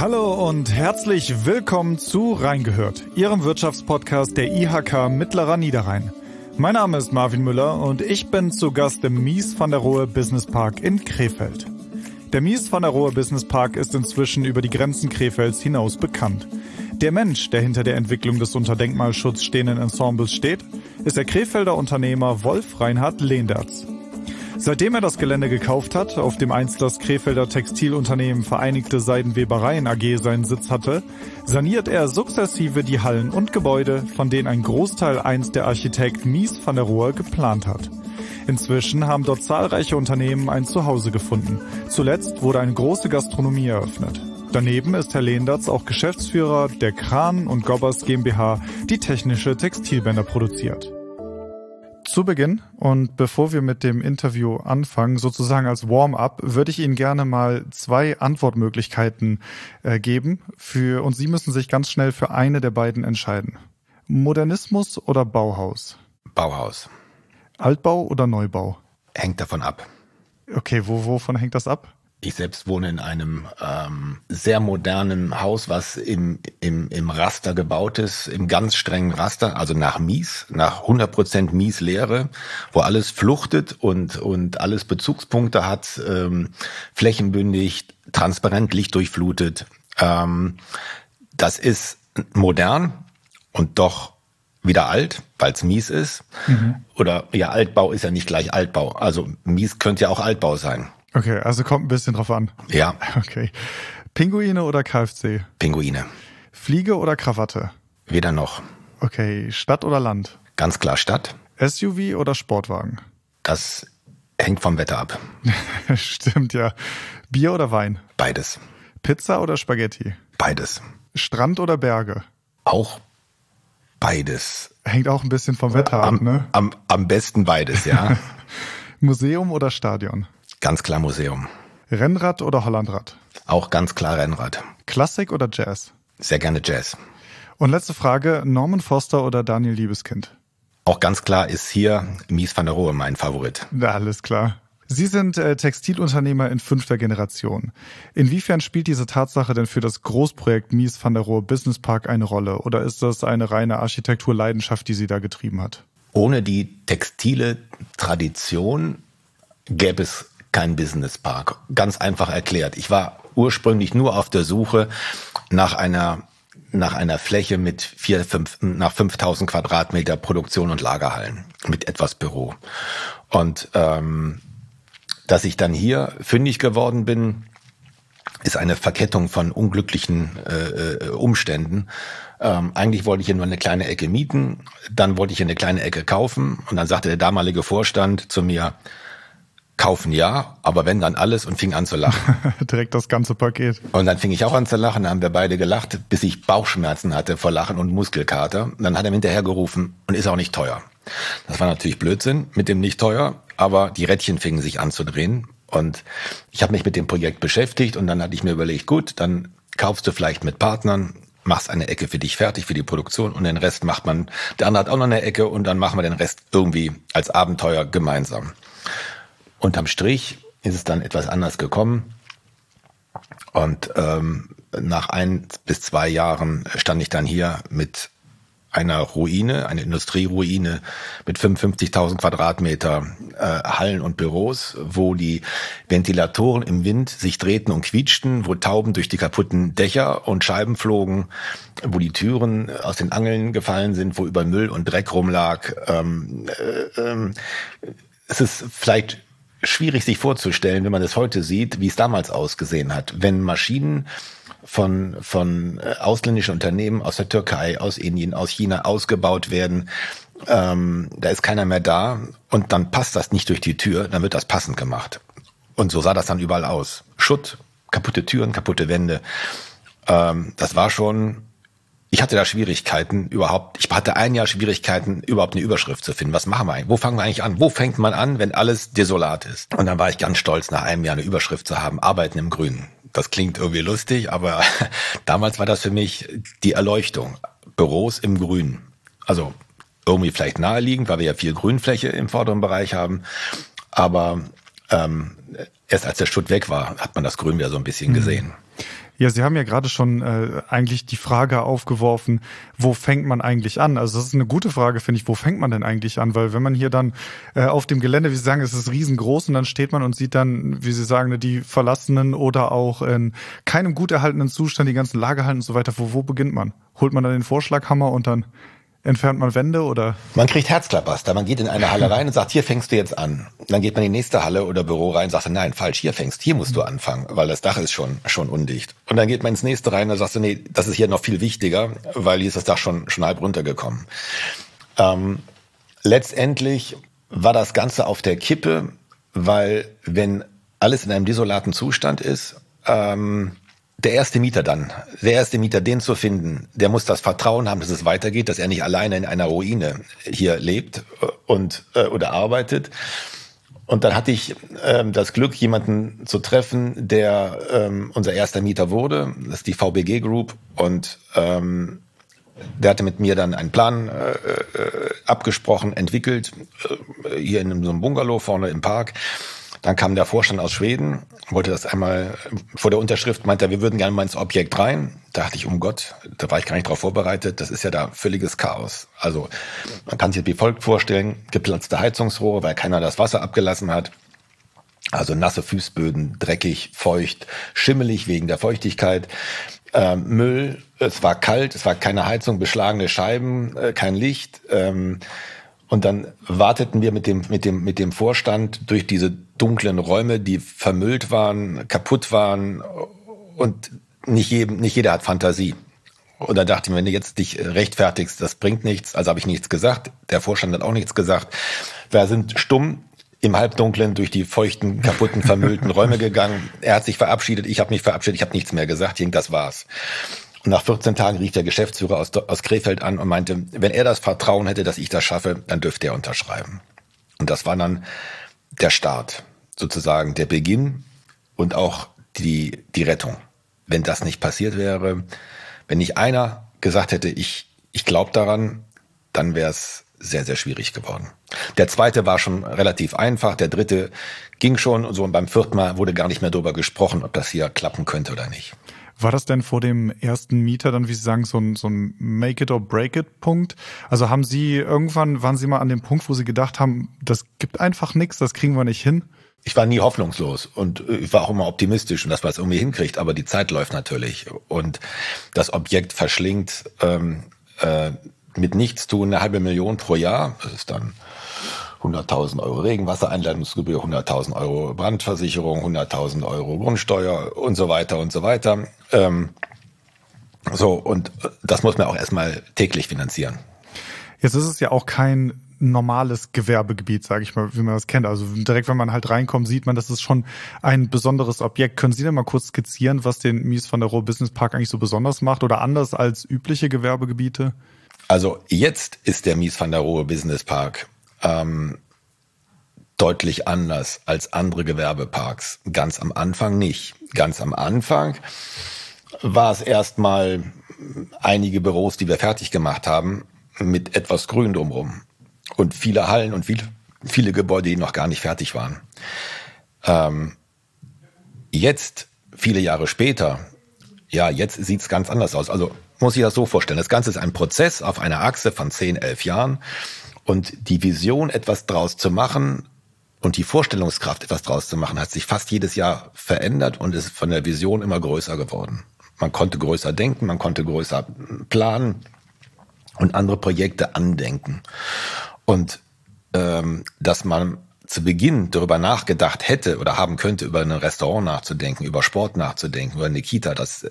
Hallo und herzlich willkommen zu Reingehört, Ihrem Wirtschaftspodcast der IHK Mittlerer Niederrhein. Mein Name ist Marvin Müller und ich bin zu Gast im Mies van der Rohe Business Park in Krefeld. Der Mies van der Rohe Business Park ist inzwischen über die Grenzen Krefelds hinaus bekannt. Der Mensch, der hinter der Entwicklung des unter Denkmalschutz stehenden Ensembles steht, ist der Krefelder Unternehmer Wolf Reinhard Lehndertz. Seitdem er das Gelände gekauft hat, auf dem einst das Krefelder Textilunternehmen Vereinigte Seidenwebereien AG seinen Sitz hatte, saniert er sukzessive die Hallen und Gebäude, von denen ein Großteil einst der Architekt Mies van der Rohe geplant hat. Inzwischen haben dort zahlreiche Unternehmen ein Zuhause gefunden. Zuletzt wurde eine große Gastronomie eröffnet. Daneben ist Herr Lehndatz auch Geschäftsführer der Kran und Gobbers GmbH, die technische Textilbänder produziert. Zu Beginn und bevor wir mit dem Interview anfangen, sozusagen als Warm-up, würde ich Ihnen gerne mal zwei Antwortmöglichkeiten äh, geben. Für, und Sie müssen sich ganz schnell für eine der beiden entscheiden. Modernismus oder Bauhaus? Bauhaus. Altbau oder Neubau? Hängt davon ab. Okay, wo, wovon hängt das ab? Ich selbst wohne in einem ähm, sehr modernen Haus, was im, im, im Raster gebaut ist, im ganz strengen Raster, also nach Mies, nach 100% Mies-Lehre, wo alles fluchtet und, und alles Bezugspunkte hat, ähm, flächenbündig, transparent, lichtdurchflutet. Ähm, das ist modern und doch wieder alt, weil es mies ist. Mhm. Oder ja, Altbau ist ja nicht gleich Altbau. Also mies könnte ja auch Altbau sein. Okay, also kommt ein bisschen drauf an. Ja. Okay. Pinguine oder KFC? Pinguine. Fliege oder Krawatte? Weder noch. Okay, Stadt oder Land? Ganz klar Stadt. SUV oder Sportwagen? Das hängt vom Wetter ab. Stimmt, ja. Bier oder Wein? Beides. Pizza oder Spaghetti? Beides. Strand oder Berge? Auch beides. Hängt auch ein bisschen vom Wetter am, ab, ne? Am, am besten beides, ja. Museum oder Stadion? Ganz klar Museum. Rennrad oder Hollandrad? Auch ganz klar Rennrad. Klassik oder Jazz? Sehr gerne Jazz. Und letzte Frage, Norman Foster oder Daniel Liebeskind? Auch ganz klar ist hier Mies van der Rohe mein Favorit. Ja, alles klar. Sie sind äh, Textilunternehmer in fünfter Generation. Inwiefern spielt diese Tatsache denn für das Großprojekt Mies van der Rohe Business Park eine Rolle? Oder ist das eine reine Architekturleidenschaft, die Sie da getrieben hat? Ohne die textile Tradition gäbe es kein Businesspark. Ganz einfach erklärt. Ich war ursprünglich nur auf der Suche nach einer nach einer Fläche mit vier, fünf, nach 5000 Quadratmeter Produktion und Lagerhallen mit etwas Büro. Und ähm, dass ich dann hier fündig geworden bin, ist eine Verkettung von unglücklichen äh, Umständen. Ähm, eigentlich wollte ich hier nur eine kleine Ecke mieten, dann wollte ich hier eine kleine Ecke kaufen und dann sagte der damalige Vorstand zu mir, Kaufen ja, aber wenn dann alles und fing an zu lachen. Direkt das ganze Paket. Und dann fing ich auch an zu lachen, dann haben wir beide gelacht, bis ich Bauchschmerzen hatte vor Lachen und Muskelkater. Und dann hat er hinterher gerufen und ist auch nicht teuer. Das war natürlich Blödsinn mit dem nicht teuer, aber die Rädchen fingen sich an zu drehen. Und ich habe mich mit dem Projekt beschäftigt und dann hatte ich mir überlegt, gut, dann kaufst du vielleicht mit Partnern, machst eine Ecke für dich fertig für die Produktion und den Rest macht man, der andere hat auch noch eine Ecke und dann machen wir den Rest irgendwie als Abenteuer gemeinsam. Unterm Strich ist es dann etwas anders gekommen. Und ähm, nach ein bis zwei Jahren stand ich dann hier mit einer Ruine, eine Industrieruine mit 55.000 Quadratmeter äh, Hallen und Büros, wo die Ventilatoren im Wind sich drehten und quietschten, wo Tauben durch die kaputten Dächer und Scheiben flogen, wo die Türen aus den Angeln gefallen sind, wo über Müll und Dreck rumlag. Ähm, äh, äh, es ist vielleicht schwierig sich vorzustellen, wenn man das heute sieht, wie es damals ausgesehen hat. Wenn Maschinen von, von äh, ausländischen Unternehmen aus der Türkei, aus Indien, aus China ausgebaut werden, ähm, da ist keiner mehr da und dann passt das nicht durch die Tür, dann wird das passend gemacht. Und so sah das dann überall aus. Schutt, kaputte Türen, kaputte Wände. Ähm, das war schon ich hatte da Schwierigkeiten überhaupt. Ich hatte ein Jahr Schwierigkeiten, überhaupt eine Überschrift zu finden. Was machen wir eigentlich? Wo fangen wir eigentlich an? Wo fängt man an, wenn alles desolat ist? Und dann war ich ganz stolz, nach einem Jahr eine Überschrift zu haben, Arbeiten im Grünen. Das klingt irgendwie lustig, aber damals war das für mich die Erleuchtung. Büros im Grünen. Also irgendwie vielleicht naheliegend, weil wir ja viel Grünfläche im vorderen Bereich haben. Aber ähm, erst als der Schutt weg war, hat man das Grün wieder so ein bisschen mhm. gesehen. Ja, Sie haben ja gerade schon äh, eigentlich die Frage aufgeworfen, wo fängt man eigentlich an? Also das ist eine gute Frage, finde ich. Wo fängt man denn eigentlich an? Weil wenn man hier dann äh, auf dem Gelände, wie Sie sagen, es ist riesengroß und dann steht man und sieht dann, wie Sie sagen, die verlassenen oder auch in keinem gut erhaltenen Zustand die ganzen Lagerhallen und so weiter. Wo, wo beginnt man? Holt man dann den Vorschlaghammer und dann Entfernt man Wände oder? Man kriegt Herzklabaster. Man geht in eine Halle rein und sagt, hier fängst du jetzt an. Dann geht man in die nächste Halle oder Büro rein und sagt, nein, falsch, hier fängst, hier musst du anfangen, weil das Dach ist schon, schon undicht. Und dann geht man ins nächste rein und sagt, nee, das ist hier noch viel wichtiger, weil hier ist das Dach schon, schon halb runtergekommen. Ähm, letztendlich war das Ganze auf der Kippe, weil wenn alles in einem desolaten Zustand ist, ähm, der erste Mieter dann, der erste Mieter, den zu finden, der muss das Vertrauen haben, dass es weitergeht, dass er nicht alleine in einer Ruine hier lebt äh, und äh, oder arbeitet. Und dann hatte ich ähm, das Glück, jemanden zu treffen, der ähm, unser erster Mieter wurde. Das ist die VBG Group und ähm, der hatte mit mir dann einen Plan äh, äh, abgesprochen, entwickelt, äh, hier in so einem Bungalow vorne im Park. Dann kam der Vorstand aus Schweden, wollte das einmal vor der Unterschrift, meinte er, wir würden gerne mal ins Objekt rein. Da dachte ich, um Gott, da war ich gar nicht darauf vorbereitet. Das ist ja da völliges Chaos. Also man kann sich das wie folgt vorstellen, geplatzte Heizungsrohre, weil keiner das Wasser abgelassen hat. Also nasse Fußböden, dreckig, feucht, schimmelig wegen der Feuchtigkeit. Ähm, Müll, es war kalt, es war keine Heizung, beschlagene Scheiben, äh, kein Licht. Ähm, und dann warteten wir mit dem, mit dem, mit dem Vorstand durch diese dunklen Räume, die vermüllt waren, kaputt waren und nicht jedem, nicht jeder hat Fantasie. Und da dachte ich mir, wenn du jetzt dich rechtfertigst, das bringt nichts. Also habe ich nichts gesagt. Der Vorstand hat auch nichts gesagt. Wir sind stumm im Halbdunklen durch die feuchten, kaputten, vermüllten Räume gegangen. Er hat sich verabschiedet, ich habe mich verabschiedet, ich habe nichts mehr gesagt. Ich denke, das war's. Und nach 14 Tagen rief der Geschäftsführer aus, aus Krefeld an und meinte, wenn er das Vertrauen hätte, dass ich das schaffe, dann dürfte er unterschreiben. Und das war dann der Start, sozusagen der Beginn und auch die, die Rettung. Wenn das nicht passiert wäre, wenn nicht einer gesagt hätte, ich, ich glaube daran, dann wäre es sehr, sehr schwierig geworden. Der zweite war schon relativ einfach, der dritte ging schon und so und beim vierten Mal wurde gar nicht mehr darüber gesprochen, ob das hier klappen könnte oder nicht. War das denn vor dem ersten Mieter dann, wie Sie sagen, so ein, so ein Make it or break it Punkt? Also haben Sie irgendwann, waren Sie mal an dem Punkt, wo Sie gedacht haben, das gibt einfach nichts, das kriegen wir nicht hin? Ich war nie hoffnungslos und ich war auch immer optimistisch und dass man es irgendwie hinkriegt, aber die Zeit läuft natürlich und das Objekt verschlingt ähm, äh, mit nichts tun eine halbe Million pro Jahr. Das ist dann 100.000 Euro Regenwassereinleitungsgebühr, 100.000 Euro Brandversicherung, 100.000 Euro Grundsteuer und so weiter und so weiter. Ähm, so, und das muss man auch erstmal täglich finanzieren. Jetzt ist es ja auch kein normales Gewerbegebiet, sage ich mal, wie man das kennt. Also direkt, wenn man halt reinkommt, sieht man, das ist schon ein besonderes Objekt. Können Sie denn mal kurz skizzieren, was den Mies van der Rohe Business Park eigentlich so besonders macht oder anders als übliche Gewerbegebiete? Also jetzt ist der Mies van der Rohe Business Park ähm, deutlich anders als andere Gewerbeparks. Ganz am Anfang nicht. Ganz am Anfang war es erstmal einige Büros, die wir fertig gemacht haben, mit etwas Grün drumherum. Und viele Hallen und viele, viele Gebäude, die noch gar nicht fertig waren. Ähm, jetzt, viele Jahre später, ja, jetzt sieht's ganz anders aus. Also muss ich das so vorstellen. Das Ganze ist ein Prozess auf einer Achse von 10, 11 Jahren. Und die Vision, etwas draus zu machen und die Vorstellungskraft, etwas draus zu machen, hat sich fast jedes Jahr verändert und ist von der Vision immer größer geworden. Man konnte größer denken, man konnte größer planen und andere Projekte andenken. Und ähm, dass man zu Beginn darüber nachgedacht hätte oder haben könnte, über ein Restaurant nachzudenken, über Sport nachzudenken, über eine Kita, das äh,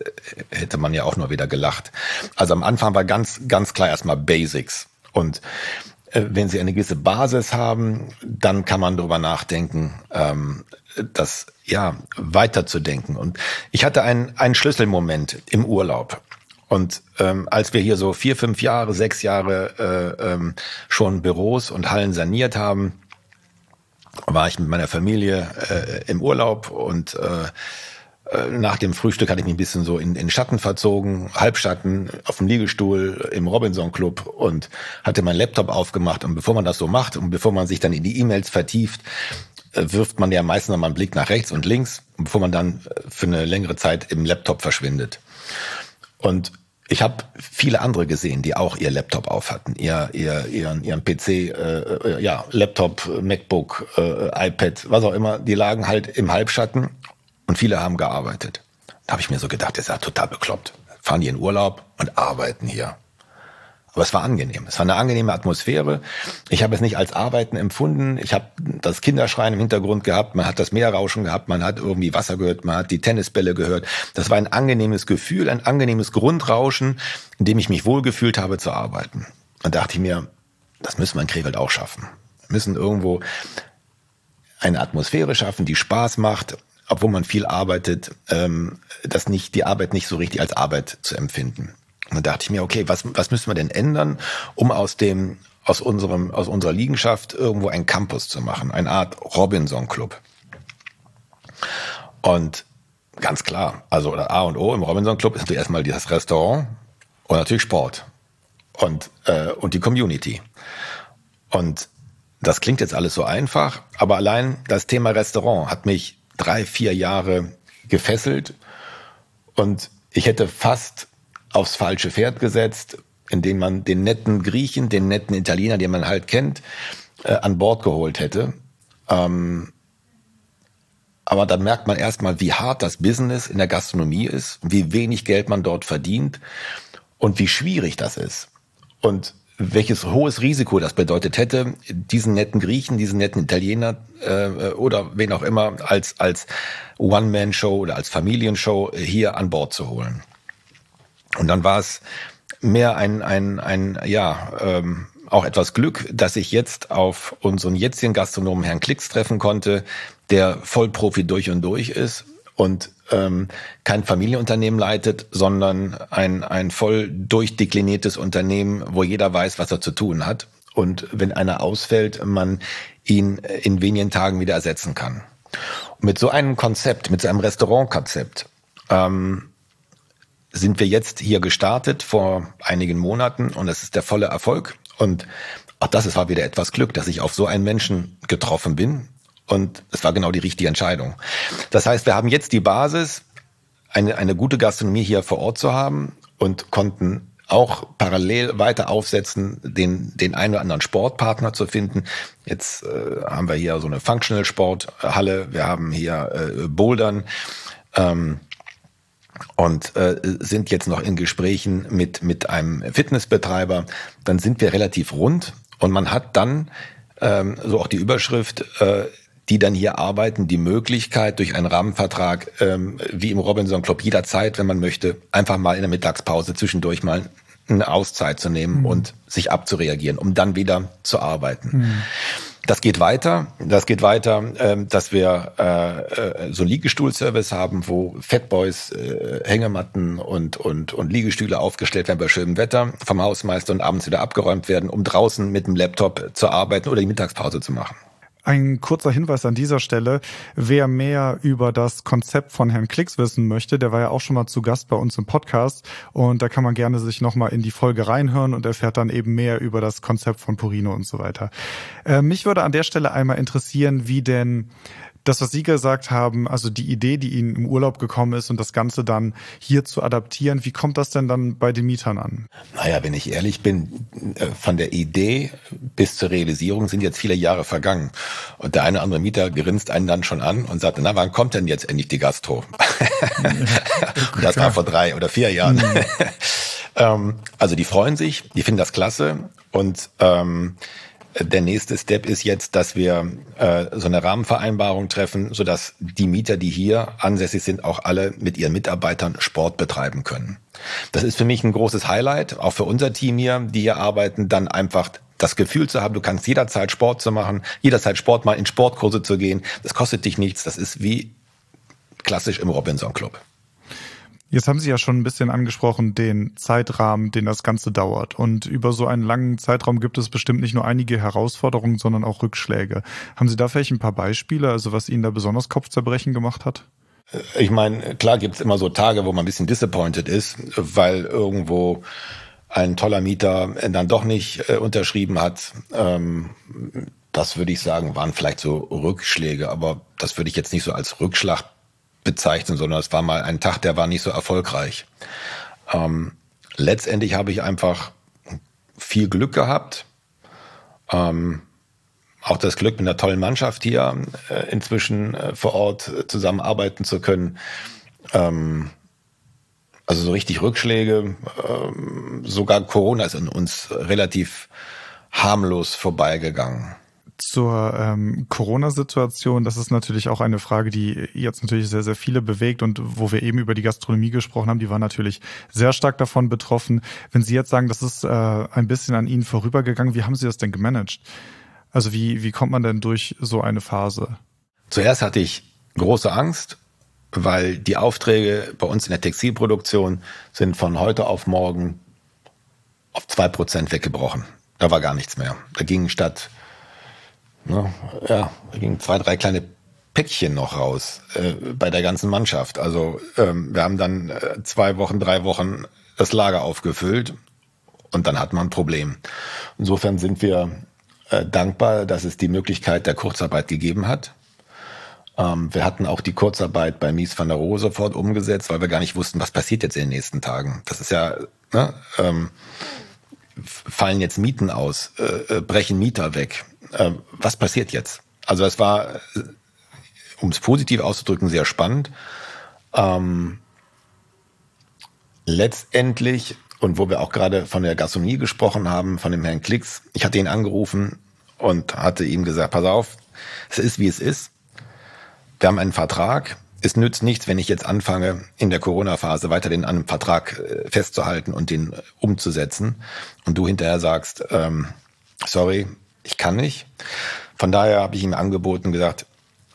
hätte man ja auch nur wieder gelacht. Also am Anfang war ganz, ganz klar erstmal Basics. Und wenn sie eine gewisse Basis haben, dann kann man darüber nachdenken, ähm, das ja weiterzudenken. Und ich hatte einen, einen Schlüsselmoment im Urlaub. Und ähm, als wir hier so vier, fünf Jahre, sechs Jahre äh, ähm, schon Büros und Hallen saniert haben, war ich mit meiner Familie äh, im Urlaub und äh, äh, nach dem Frühstück hatte ich mich ein bisschen so in, in Schatten verzogen, Halbschatten, auf dem Liegestuhl im Robinson Club und hatte meinen Laptop aufgemacht. Und bevor man das so macht und bevor man sich dann in die E-Mails vertieft, wirft man ja meistens noch mal einen Blick nach rechts und links, bevor man dann für eine längere Zeit im Laptop verschwindet. Und ich habe viele andere gesehen, die auch ihr Laptop auf hatten, ihr, ihr, ihren, ihren PC, äh, äh, ja, Laptop, MacBook, äh, iPad, was auch immer, die lagen halt im Halbschatten und viele haben gearbeitet. Da habe ich mir so gedacht, das ist ja total bekloppt. Fahren die in Urlaub und arbeiten hier. Aber es war angenehm. Es war eine angenehme Atmosphäre. Ich habe es nicht als Arbeiten empfunden. Ich habe das Kinderschreien im Hintergrund gehabt. Man hat das Meerrauschen gehabt. Man hat irgendwie Wasser gehört. Man hat die Tennisbälle gehört. Das war ein angenehmes Gefühl, ein angenehmes Grundrauschen, in dem ich mich wohlgefühlt habe zu arbeiten. Und dachte ich mir, das müssen wir in Krefeld auch schaffen. Wir müssen irgendwo eine Atmosphäre schaffen, die Spaß macht, obwohl man viel arbeitet, ähm, das nicht, die Arbeit nicht so richtig als Arbeit zu empfinden. Und dann dachte ich mir, okay, was, was müssen wir denn ändern, um aus dem, aus unserem, aus unserer Liegenschaft irgendwo ein Campus zu machen, eine Art Robinson Club. Und ganz klar, also A und O im Robinson Club ist natürlich erstmal das Restaurant und natürlich Sport und, äh, und die Community. Und das klingt jetzt alles so einfach, aber allein das Thema Restaurant hat mich drei, vier Jahre gefesselt und ich hätte fast aufs falsche Pferd gesetzt, indem man den netten Griechen, den netten Italiener, den man halt kennt, äh, an Bord geholt hätte. Ähm, aber dann merkt man erstmal, wie hart das Business in der Gastronomie ist, wie wenig Geld man dort verdient und wie schwierig das ist. Und welches hohes Risiko das bedeutet hätte, diesen netten Griechen, diesen netten Italiener äh, oder wen auch immer als, als One-Man-Show oder als Familienshow hier an Bord zu holen. Und dann war es mehr ein, ein, ein ja, ähm, auch etwas Glück, dass ich jetzt auf unseren jetzigen Gastronomen Herrn Klicks treffen konnte, der Vollprofi durch und durch ist und ähm, kein Familienunternehmen leitet, sondern ein, ein voll durchdekliniertes Unternehmen, wo jeder weiß, was er zu tun hat. Und wenn einer ausfällt, man ihn in wenigen Tagen wieder ersetzen kann. Und mit so einem Konzept, mit so einem Restaurantkonzept, ähm, sind wir jetzt hier gestartet vor einigen Monaten und es ist der volle Erfolg. Und auch das war wieder etwas Glück, dass ich auf so einen Menschen getroffen bin. Und es war genau die richtige Entscheidung. Das heißt, wir haben jetzt die Basis, eine, eine gute Gastronomie hier vor Ort zu haben und konnten auch parallel weiter aufsetzen, den, den einen oder anderen Sportpartner zu finden. Jetzt äh, haben wir hier so eine Functional Sporthalle, wir haben hier äh, Bouldern. Ähm, und äh, sind jetzt noch in Gesprächen mit, mit einem Fitnessbetreiber, dann sind wir relativ rund und man hat dann, ähm, so auch die Überschrift, äh, die dann hier arbeiten, die Möglichkeit durch einen Rahmenvertrag, ähm, wie im Robinson Club jederzeit, wenn man möchte, einfach mal in der Mittagspause zwischendurch mal eine Auszeit zu nehmen mhm. und sich abzureagieren, um dann wieder zu arbeiten. Mhm. Das geht weiter. Das geht weiter, ähm, dass wir äh, äh, so einen Liegestuhlservice haben, wo Fatboys äh, Hängematten und, und, und Liegestühle aufgestellt werden bei schönem Wetter vom Hausmeister und abends wieder abgeräumt werden, um draußen mit dem Laptop zu arbeiten oder die Mittagspause zu machen. Ein kurzer Hinweis an dieser Stelle. Wer mehr über das Konzept von Herrn Klicks wissen möchte, der war ja auch schon mal zu Gast bei uns im Podcast und da kann man gerne sich nochmal in die Folge reinhören und erfährt dann eben mehr über das Konzept von Purino und so weiter. Äh, mich würde an der Stelle einmal interessieren, wie denn das, was Sie gesagt haben, also die Idee, die Ihnen im Urlaub gekommen ist und das Ganze dann hier zu adaptieren, wie kommt das denn dann bei den Mietern an? Naja, wenn ich ehrlich bin, äh, von der Idee bis zur Realisierung sind jetzt viele Jahre vergangen. Und der eine oder andere Mieter grinst einen dann schon an und sagt, na, wann kommt denn jetzt endlich die Gastro? und das war vor drei oder vier Jahren. Mhm. ähm, also die freuen sich, die finden das klasse und ähm, der nächste Step ist jetzt, dass wir äh, so eine Rahmenvereinbarung treffen, sodass die Mieter, die hier ansässig sind, auch alle mit ihren Mitarbeitern Sport betreiben können. Das ist für mich ein großes Highlight, auch für unser Team hier, die hier arbeiten, dann einfach das Gefühl zu haben, du kannst jederzeit Sport zu machen, jederzeit Sport mal in Sportkurse zu gehen. Das kostet dich nichts. Das ist wie klassisch im Robinson Club. Jetzt haben Sie ja schon ein bisschen angesprochen, den Zeitrahmen, den das Ganze dauert. Und über so einen langen Zeitraum gibt es bestimmt nicht nur einige Herausforderungen, sondern auch Rückschläge. Haben Sie da vielleicht ein paar Beispiele, also was Ihnen da besonders Kopfzerbrechen gemacht hat? Ich meine, klar gibt's immer so Tage, wo man ein bisschen disappointed ist, weil irgendwo ein toller Mieter dann doch nicht äh, unterschrieben hat. Ähm, das würde ich sagen, waren vielleicht so Rückschläge, aber das würde ich jetzt nicht so als Rückschlag bezeichnen, sondern es war mal ein Tag, der war nicht so erfolgreich. Ähm, letztendlich habe ich einfach viel Glück gehabt. Ähm, auch das Glück, mit einer tollen Mannschaft hier äh, inzwischen äh, vor Ort äh, zusammenarbeiten zu können. Ähm, also so richtig Rückschläge, ähm, sogar Corona ist in uns relativ harmlos vorbeigegangen zur ähm, Corona-Situation, das ist natürlich auch eine Frage, die jetzt natürlich sehr, sehr viele bewegt und wo wir eben über die Gastronomie gesprochen haben, die war natürlich sehr stark davon betroffen. Wenn Sie jetzt sagen, das ist äh, ein bisschen an Ihnen vorübergegangen, wie haben Sie das denn gemanagt? Also wie, wie kommt man denn durch so eine Phase? Zuerst hatte ich große Angst, weil die Aufträge bei uns in der Textilproduktion sind von heute auf morgen auf zwei Prozent weggebrochen. Da war gar nichts mehr. Da ging statt Ne? Ja, da gingen zwei, drei kleine Päckchen noch raus äh, bei der ganzen Mannschaft. Also ähm, wir haben dann äh, zwei Wochen, drei Wochen das Lager aufgefüllt und dann hat man ein Problem. Insofern sind wir äh, dankbar, dass es die Möglichkeit der Kurzarbeit gegeben hat. Ähm, wir hatten auch die Kurzarbeit bei Mies van der Rohe sofort umgesetzt, weil wir gar nicht wussten, was passiert jetzt in den nächsten Tagen. Das ist ja, ne, ähm, fallen jetzt Mieten aus, äh, äh brechen Mieter weg äh, was passiert jetzt? Also es war, um es positiv auszudrücken, sehr spannend. Ähm, letztendlich, und wo wir auch gerade von der Gastronomie gesprochen haben, von dem Herrn Klicks, ich hatte ihn angerufen und hatte ihm gesagt, pass auf, es ist wie es ist. Wir haben einen Vertrag. Es nützt nichts, wenn ich jetzt anfange, in der Corona-Phase weiter den an einem Vertrag äh, festzuhalten und den umzusetzen. Und du hinterher sagst, ähm, sorry, ich kann nicht. Von daher habe ich ihm angeboten gesagt,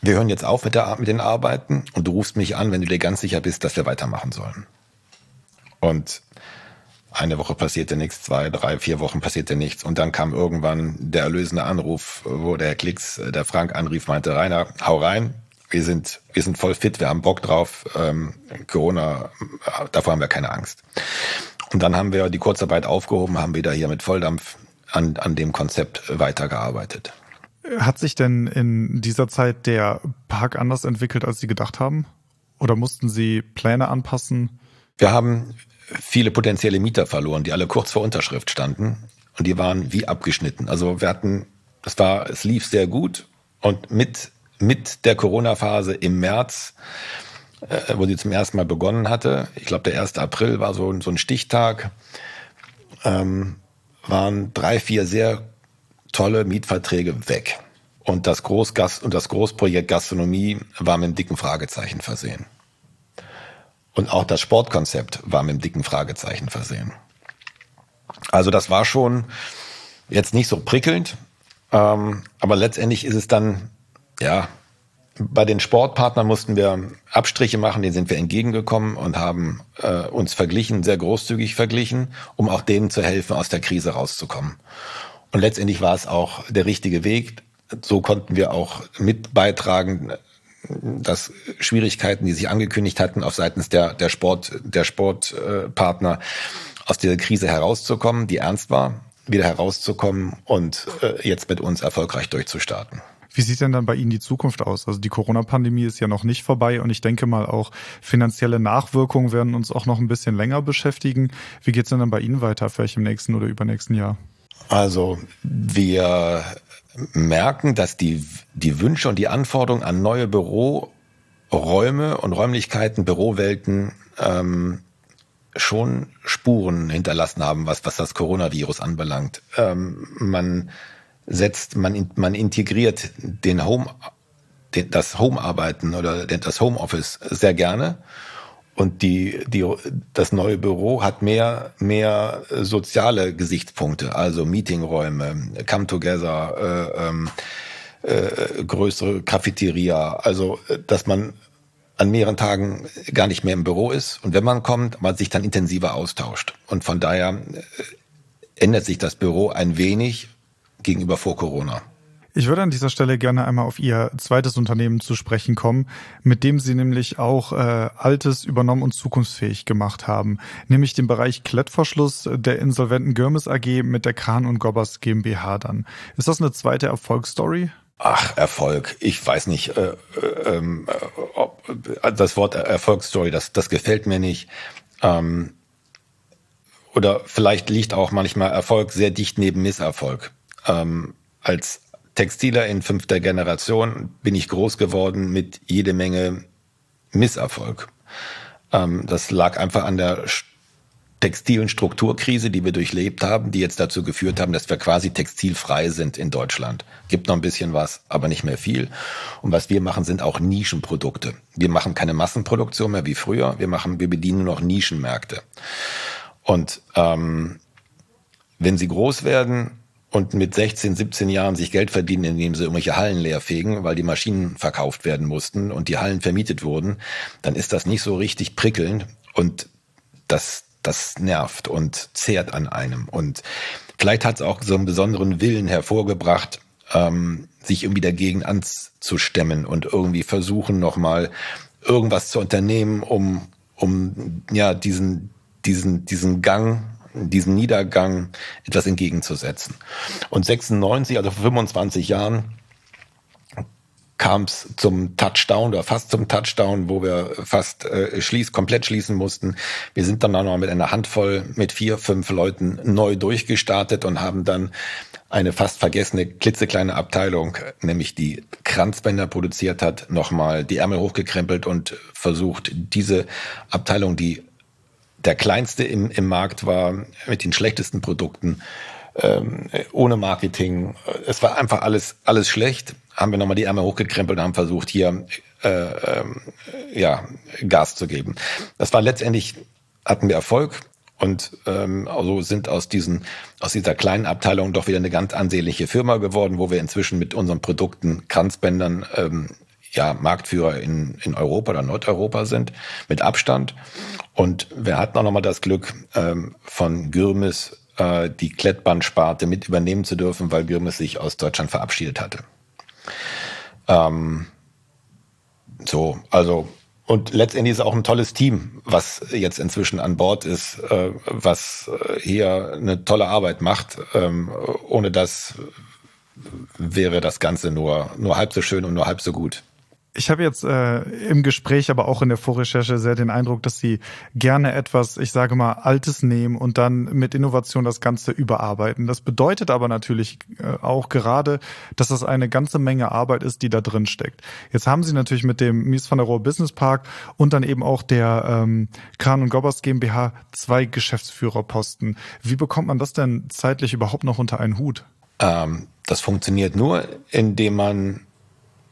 wir hören jetzt auf mit, der, mit den Arbeiten und du rufst mich an, wenn du dir ganz sicher bist, dass wir weitermachen sollen. Und eine Woche passierte nichts, zwei, drei, vier Wochen passierte nichts. Und dann kam irgendwann der erlösende Anruf, wo der Klicks, der Frank anrief, meinte, Rainer, hau rein. Wir sind, wir sind voll fit, wir haben Bock drauf. Ähm, Corona, davor haben wir keine Angst. Und dann haben wir die Kurzarbeit aufgehoben, haben wieder hier mit Volldampf an, an dem Konzept weitergearbeitet. Hat sich denn in dieser Zeit der Park anders entwickelt, als Sie gedacht haben? Oder mussten Sie Pläne anpassen? Wir haben viele potenzielle Mieter verloren, die alle kurz vor Unterschrift standen und die waren wie abgeschnitten. Also wir hatten, es war, es lief sehr gut und mit, mit der Corona-Phase im März, äh, wo sie zum ersten Mal begonnen hatte, ich glaube der 1. April war so, so ein Stichtag, ähm, waren drei, vier sehr tolle Mietverträge weg. Und das Großgast und das Großprojekt Gastronomie war mit einem dicken Fragezeichen versehen. Und auch das Sportkonzept war mit einem dicken Fragezeichen versehen. Also das war schon jetzt nicht so prickelnd, ähm, aber letztendlich ist es dann, ja, bei den Sportpartnern mussten wir Abstriche machen, denen sind wir entgegengekommen und haben äh, uns verglichen, sehr großzügig verglichen, um auch denen zu helfen, aus der Krise rauszukommen. Und letztendlich war es auch der richtige Weg. So konnten wir auch mit beitragen, dass Schwierigkeiten, die sich angekündigt hatten, auf seitens der, der Sport, der Sportpartner aus dieser Krise herauszukommen, die ernst war, wieder herauszukommen und äh, jetzt mit uns erfolgreich durchzustarten. Wie sieht denn dann bei Ihnen die Zukunft aus? Also die Corona-Pandemie ist ja noch nicht vorbei und ich denke mal auch finanzielle Nachwirkungen werden uns auch noch ein bisschen länger beschäftigen. Wie geht es denn dann bei Ihnen weiter, vielleicht im nächsten oder übernächsten Jahr? Also wir merken, dass die, die Wünsche und die Anforderungen an neue Büroräume und Räumlichkeiten, Bürowelten ähm, schon Spuren hinterlassen haben, was, was das Coronavirus anbelangt. Ähm, man setzt, man, man integriert den Home, den, das Home-Arbeiten oder das Homeoffice sehr gerne. Und die, die, das neue Büro hat mehr, mehr soziale Gesichtspunkte, also Meetingräume, Come Together, äh, ähm, äh, größere Cafeteria, also dass man an mehreren Tagen gar nicht mehr im Büro ist und wenn man kommt, man sich dann intensiver austauscht. Und von daher äh, ändert sich das Büro ein wenig gegenüber vor Corona. Ich würde an dieser Stelle gerne einmal auf Ihr zweites Unternehmen zu sprechen kommen, mit dem Sie nämlich auch äh, Altes übernommen und zukunftsfähig gemacht haben, nämlich den Bereich Klettverschluss der insolventen Görmes AG mit der Kran und Gobbers GmbH dann. Ist das eine zweite Erfolgsstory? Ach, Erfolg. Ich weiß nicht, äh, äh, äh, ob, das Wort Erfolgsstory, das, das gefällt mir nicht. Ähm, oder vielleicht liegt auch manchmal Erfolg sehr dicht neben Misserfolg. Ähm, als Textiler in fünfter Generation bin ich groß geworden mit jede Menge Misserfolg. Ähm, das lag einfach an der textilen Strukturkrise, die wir durchlebt haben, die jetzt dazu geführt haben, dass wir quasi textilfrei sind in Deutschland. Gibt noch ein bisschen was, aber nicht mehr viel. Und was wir machen, sind auch Nischenprodukte. Wir machen keine Massenproduktion mehr wie früher. Wir machen, wir bedienen nur noch Nischenmärkte. Und ähm, wenn sie groß werden, und mit 16, 17 Jahren sich Geld verdienen, indem sie irgendwelche Hallen leerfegen, weil die Maschinen verkauft werden mussten und die Hallen vermietet wurden, dann ist das nicht so richtig prickelnd und das, das nervt und zehrt an einem. Und vielleicht hat es auch so einen besonderen Willen hervorgebracht, ähm, sich irgendwie dagegen anzustemmen und irgendwie versuchen nochmal irgendwas zu unternehmen, um, um ja diesen, diesen, diesen Gang diesem Niedergang etwas entgegenzusetzen. Und 96, also vor 25 Jahren, kam es zum Touchdown oder fast zum Touchdown, wo wir fast äh, schließ, komplett schließen mussten. Wir sind dann auch noch mit einer Handvoll, mit vier, fünf Leuten neu durchgestartet und haben dann eine fast vergessene klitzekleine Abteilung, nämlich die Kranzbänder produziert hat, nochmal die Ärmel hochgekrempelt und versucht, diese Abteilung, die der kleinste im, im Markt war mit den schlechtesten Produkten, ähm, ohne Marketing. Es war einfach alles, alles schlecht. Haben wir nochmal die Ärmel hochgekrempelt und haben versucht, hier äh, äh, ja, Gas zu geben. Das war letztendlich, hatten wir Erfolg und ähm, also sind aus diesen aus dieser kleinen Abteilung doch wieder eine ganz ansehnliche Firma geworden, wo wir inzwischen mit unseren Produkten Kranzbändern ähm, ja Marktführer in, in Europa oder Nordeuropa sind, mit Abstand. Und wir hatten auch nochmal das Glück, ähm, von Gürmes äh, die Klettbandsparte mit übernehmen zu dürfen, weil Gürmes sich aus Deutschland verabschiedet hatte. Ähm, so, also und letztendlich ist auch ein tolles Team, was jetzt inzwischen an Bord ist, äh, was äh, hier eine tolle Arbeit macht. Ähm, ohne das wäre das Ganze nur, nur halb so schön und nur halb so gut. Ich habe jetzt äh, im Gespräch, aber auch in der Vorrecherche sehr den Eindruck, dass Sie gerne etwas, ich sage mal, Altes nehmen und dann mit Innovation das Ganze überarbeiten. Das bedeutet aber natürlich äh, auch gerade, dass das eine ganze Menge Arbeit ist, die da drin steckt. Jetzt haben Sie natürlich mit dem Mies van der Rohe Business Park und dann eben auch der ähm, Kran und Gobbers GmbH zwei Geschäftsführerposten. Wie bekommt man das denn zeitlich überhaupt noch unter einen Hut? Ähm, das funktioniert nur, indem man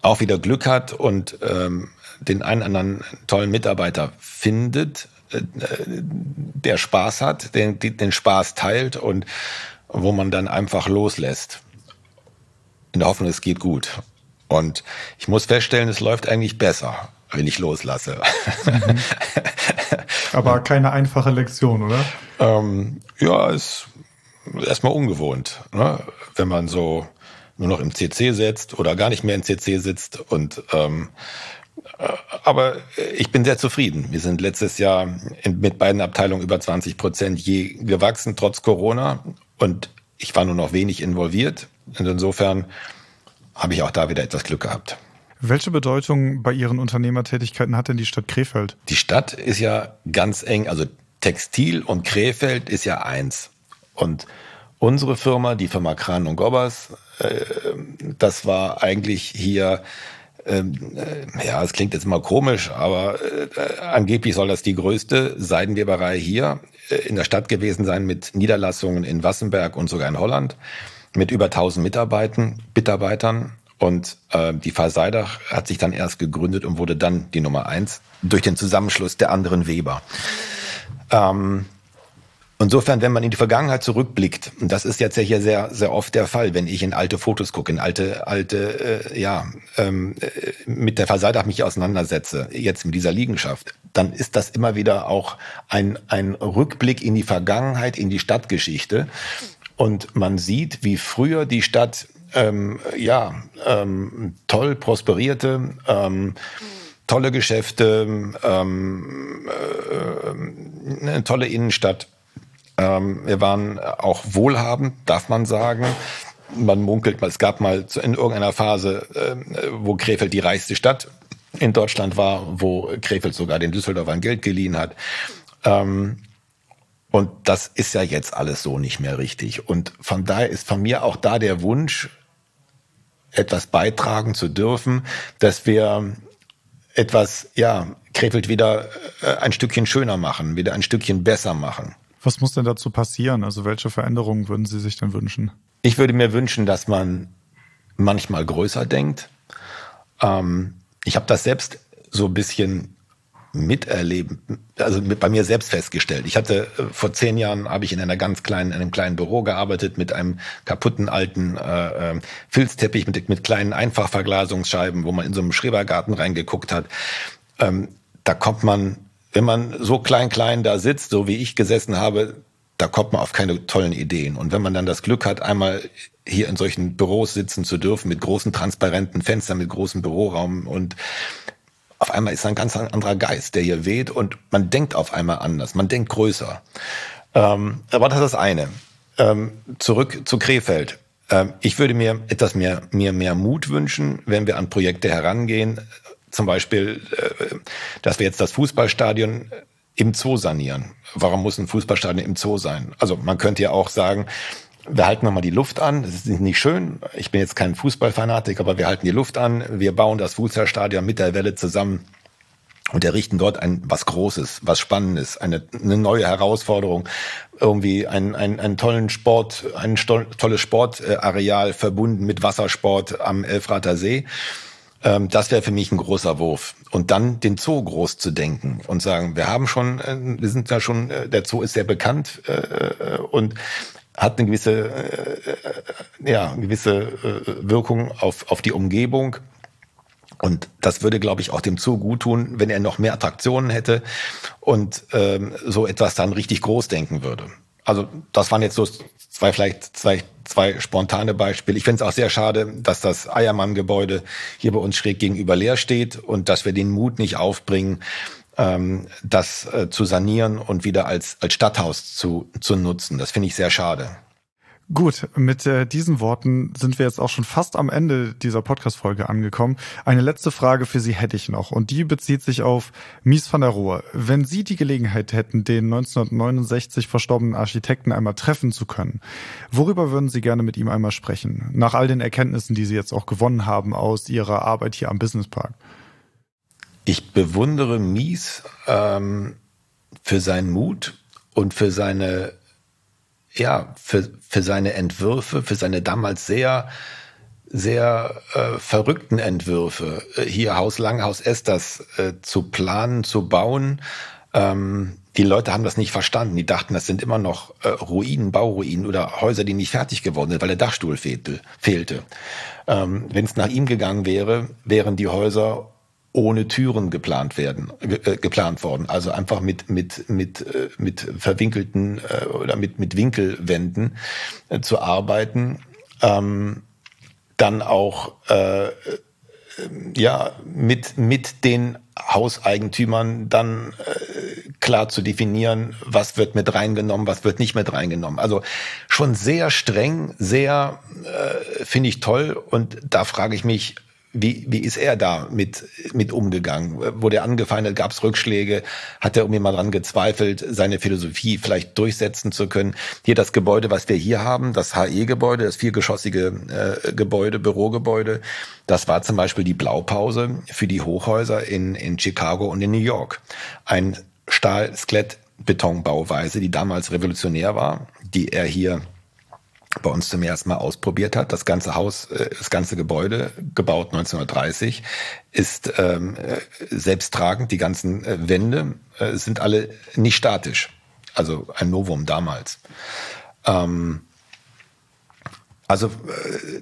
auch wieder Glück hat und ähm, den einen anderen tollen Mitarbeiter findet, äh, der Spaß hat, den, den Spaß teilt und wo man dann einfach loslässt. In der Hoffnung, es geht gut. Und ich muss feststellen, es läuft eigentlich besser, wenn ich loslasse. Mhm. Aber keine einfache Lektion, oder? Ähm, ja, ist erstmal ungewohnt, ne? wenn man so nur noch im CC sitzt oder gar nicht mehr im CC sitzt. Und ähm, äh, aber ich bin sehr zufrieden. Wir sind letztes Jahr mit beiden Abteilungen über 20 Prozent je gewachsen, trotz Corona. Und ich war nur noch wenig involviert. Und insofern habe ich auch da wieder etwas Glück gehabt. Welche Bedeutung bei Ihren Unternehmertätigkeiten hat denn die Stadt Krefeld? Die Stadt ist ja ganz eng, also Textil und Krefeld ist ja eins. Und unsere Firma, die Firma Kran und Gobbers, äh, das war eigentlich hier, ähm, äh, ja, es klingt jetzt mal komisch, aber äh, angeblich soll das die größte Seidenweberei hier äh, in der Stadt gewesen sein mit Niederlassungen in Wassenberg und sogar in Holland mit über 1000 Mitarbeitern, Mitarbeitern. Und äh, die Verseidach hat sich dann erst gegründet und wurde dann die Nummer eins durch den Zusammenschluss der anderen Weber. Ähm, Insofern, wenn man in die Vergangenheit zurückblickt, und das ist jetzt ja hier sehr, sehr oft der Fall, wenn ich in alte Fotos gucke, in alte, alte, äh, ja, ähm, äh, mit der Verseidach mich auseinandersetze, jetzt mit dieser Liegenschaft, dann ist das immer wieder auch ein, ein Rückblick in die Vergangenheit, in die Stadtgeschichte. Und man sieht, wie früher die Stadt ähm, ja, ähm, toll prosperierte, ähm, tolle Geschäfte, ähm, äh, eine tolle Innenstadt. Ähm, wir waren auch wohlhabend, darf man sagen. Man munkelt, es gab mal in irgendeiner Phase, äh, wo Krefeld die reichste Stadt in Deutschland war, wo Krefeld sogar den Düsseldorfern Geld geliehen hat. Ähm, und das ist ja jetzt alles so nicht mehr richtig. Und von daher ist von mir auch da der Wunsch, etwas beitragen zu dürfen, dass wir etwas, ja, Krefeld wieder äh, ein Stückchen schöner machen, wieder ein Stückchen besser machen. Was muss denn dazu passieren? Also welche Veränderungen würden Sie sich denn wünschen? Ich würde mir wünschen, dass man manchmal größer denkt. Ähm, ich habe das selbst so ein bisschen miterleben, also mit, bei mir selbst festgestellt. Ich hatte äh, vor zehn Jahren habe ich in einer ganz kleinen, in einem kleinen Büro gearbeitet mit einem kaputten alten äh, äh, Filzteppich mit, mit kleinen Einfachverglasungsscheiben, wo man in so einem Schrebergarten reingeguckt hat. Ähm, da kommt man, wenn man so klein klein da sitzt, so wie ich gesessen habe, da kommt man auf keine tollen Ideen. Und wenn man dann das Glück hat, einmal hier in solchen Büros sitzen zu dürfen, mit großen transparenten Fenstern, mit großem Büroraum und auf einmal ist ein ganz anderer Geist, der hier weht und man denkt auf einmal anders, man denkt größer. Ähm, aber das ist das eine. Ähm, zurück zu Krefeld. Ähm, ich würde mir etwas mehr, mir mehr Mut wünschen, wenn wir an Projekte herangehen. Zum Beispiel, äh, dass wir jetzt das Fußballstadion im Zoo sanieren. Warum muss ein Fußballstadion im Zoo sein? Also man könnte ja auch sagen, wir halten nochmal die Luft an. Das ist nicht schön. Ich bin jetzt kein Fußballfanatik, aber wir halten die Luft an. Wir bauen das Fußballstadion mit der Welle zusammen und errichten dort ein was Großes, was Spannendes, eine, eine neue Herausforderung, irgendwie einen, einen, einen tollen Sport, ein tolles Sportareal verbunden mit Wassersport am Elfrater See. Ähm, das wäre für mich ein großer Wurf. Und dann den Zoo groß zu denken und sagen, wir haben schon, äh, wir sind ja schon, äh, der Zoo ist sehr bekannt äh, und hat eine gewisse, ja, eine gewisse Wirkung auf, auf die Umgebung. Und das würde, glaube ich, auch dem Zoo gut tun, wenn er noch mehr Attraktionen hätte und ähm, so etwas dann richtig groß denken würde. Also das waren jetzt so zwei, vielleicht zwei, zwei spontane Beispiele. Ich finde es auch sehr schade, dass das Eiermann-Gebäude hier bei uns schräg gegenüber leer steht und dass wir den Mut nicht aufbringen, ähm, das äh, zu sanieren und wieder als, als Stadthaus zu, zu nutzen. Das finde ich sehr schade. Gut, mit äh, diesen Worten sind wir jetzt auch schon fast am Ende dieser Podcast-Folge angekommen. Eine letzte Frage für Sie hätte ich noch und die bezieht sich auf Mies van der Rohe. Wenn Sie die Gelegenheit hätten, den 1969 verstorbenen Architekten einmal treffen zu können, worüber würden Sie gerne mit ihm einmal sprechen? Nach all den Erkenntnissen, die Sie jetzt auch gewonnen haben aus Ihrer Arbeit hier am Business Park. Ich bewundere Mies ähm, für seinen Mut und für seine, ja, für, für seine Entwürfe, für seine damals sehr, sehr äh, verrückten Entwürfe. Hier Haus Langhaus Esters äh, zu planen, zu bauen. Ähm, die Leute haben das nicht verstanden. Die dachten, das sind immer noch äh, Ruinen, Bauruinen oder Häuser, die nicht fertig geworden sind, weil der Dachstuhl fehlte. fehlte. Ähm, Wenn es nach ihm gegangen wäre, wären die Häuser ohne Türen geplant werden, äh, geplant worden. Also einfach mit mit mit äh, mit verwinkelten äh, oder mit mit Winkelwänden äh, zu arbeiten. Ähm, dann auch äh, ja mit mit den Hauseigentümern dann äh, klar zu definieren, was wird mit reingenommen, was wird nicht mit reingenommen. Also schon sehr streng, sehr äh, finde ich toll und da frage ich mich, wie, wie ist er da mit, mit umgegangen? Wurde er angefeindet? Gab es Rückschläge? Hat er irgendwie mal dran gezweifelt, seine Philosophie vielleicht durchsetzen zu können? Hier das Gebäude, was wir hier haben, das HE-Gebäude, das viergeschossige äh, Gebäude, Bürogebäude, das war zum Beispiel die Blaupause für die Hochhäuser in, in Chicago und in New York. Ein Stahl-Skelett-Betonbauweise, die damals revolutionär war, die er hier bei uns zum ersten Mal ausprobiert hat. Das ganze Haus, äh, das ganze Gebäude, gebaut 1930, ist ähm, äh, selbsttragend. Die ganzen äh, Wände äh, sind alle nicht statisch. Also ein Novum damals. Ähm, also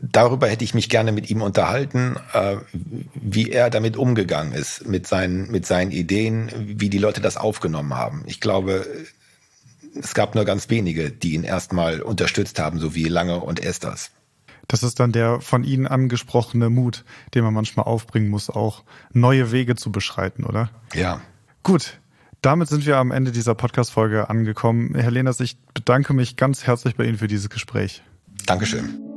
darüber hätte ich mich gerne mit ihm unterhalten, wie er damit umgegangen ist, mit seinen, mit seinen Ideen, wie die Leute das aufgenommen haben. Ich glaube, es gab nur ganz wenige, die ihn erstmal unterstützt haben, so wie Lange und Esters. Das ist dann der von Ihnen angesprochene Mut, den man manchmal aufbringen muss, auch neue Wege zu beschreiten, oder? Ja. Gut. Damit sind wir am Ende dieser Podcast-Folge angekommen. Herr Lehners, ich bedanke mich ganz herzlich bei Ihnen für dieses Gespräch. Dankeschön.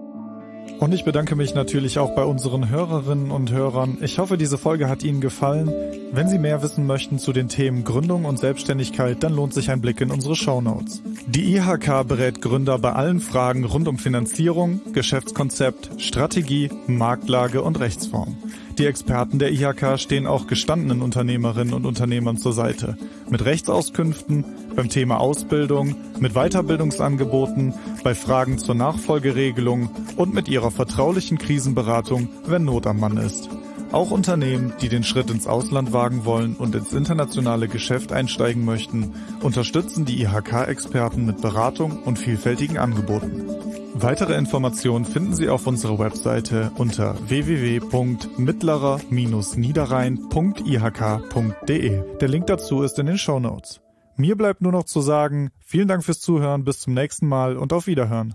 Und ich bedanke mich natürlich auch bei unseren Hörerinnen und Hörern. Ich hoffe, diese Folge hat Ihnen gefallen. Wenn Sie mehr wissen möchten zu den Themen Gründung und Selbstständigkeit, dann lohnt sich ein Blick in unsere Show Notes. Die IHK berät Gründer bei allen Fragen rund um Finanzierung, Geschäftskonzept, Strategie, Marktlage und Rechtsform. Die Experten der IHK stehen auch gestandenen Unternehmerinnen und Unternehmern zur Seite. Mit Rechtsauskünften, beim Thema Ausbildung, mit Weiterbildungsangeboten, bei Fragen zur Nachfolgeregelung und mit ihrer vertraulichen Krisenberatung, wenn Not am Mann ist. Auch Unternehmen, die den Schritt ins Ausland wagen wollen und ins internationale Geschäft einsteigen möchten, unterstützen die IHK-Experten mit Beratung und vielfältigen Angeboten. Weitere Informationen finden Sie auf unserer Webseite unter www.mittlerer-niederrhein.ihk.de. Der Link dazu ist in den Show Notes. Mir bleibt nur noch zu sagen, vielen Dank fürs Zuhören, bis zum nächsten Mal und auf Wiederhören.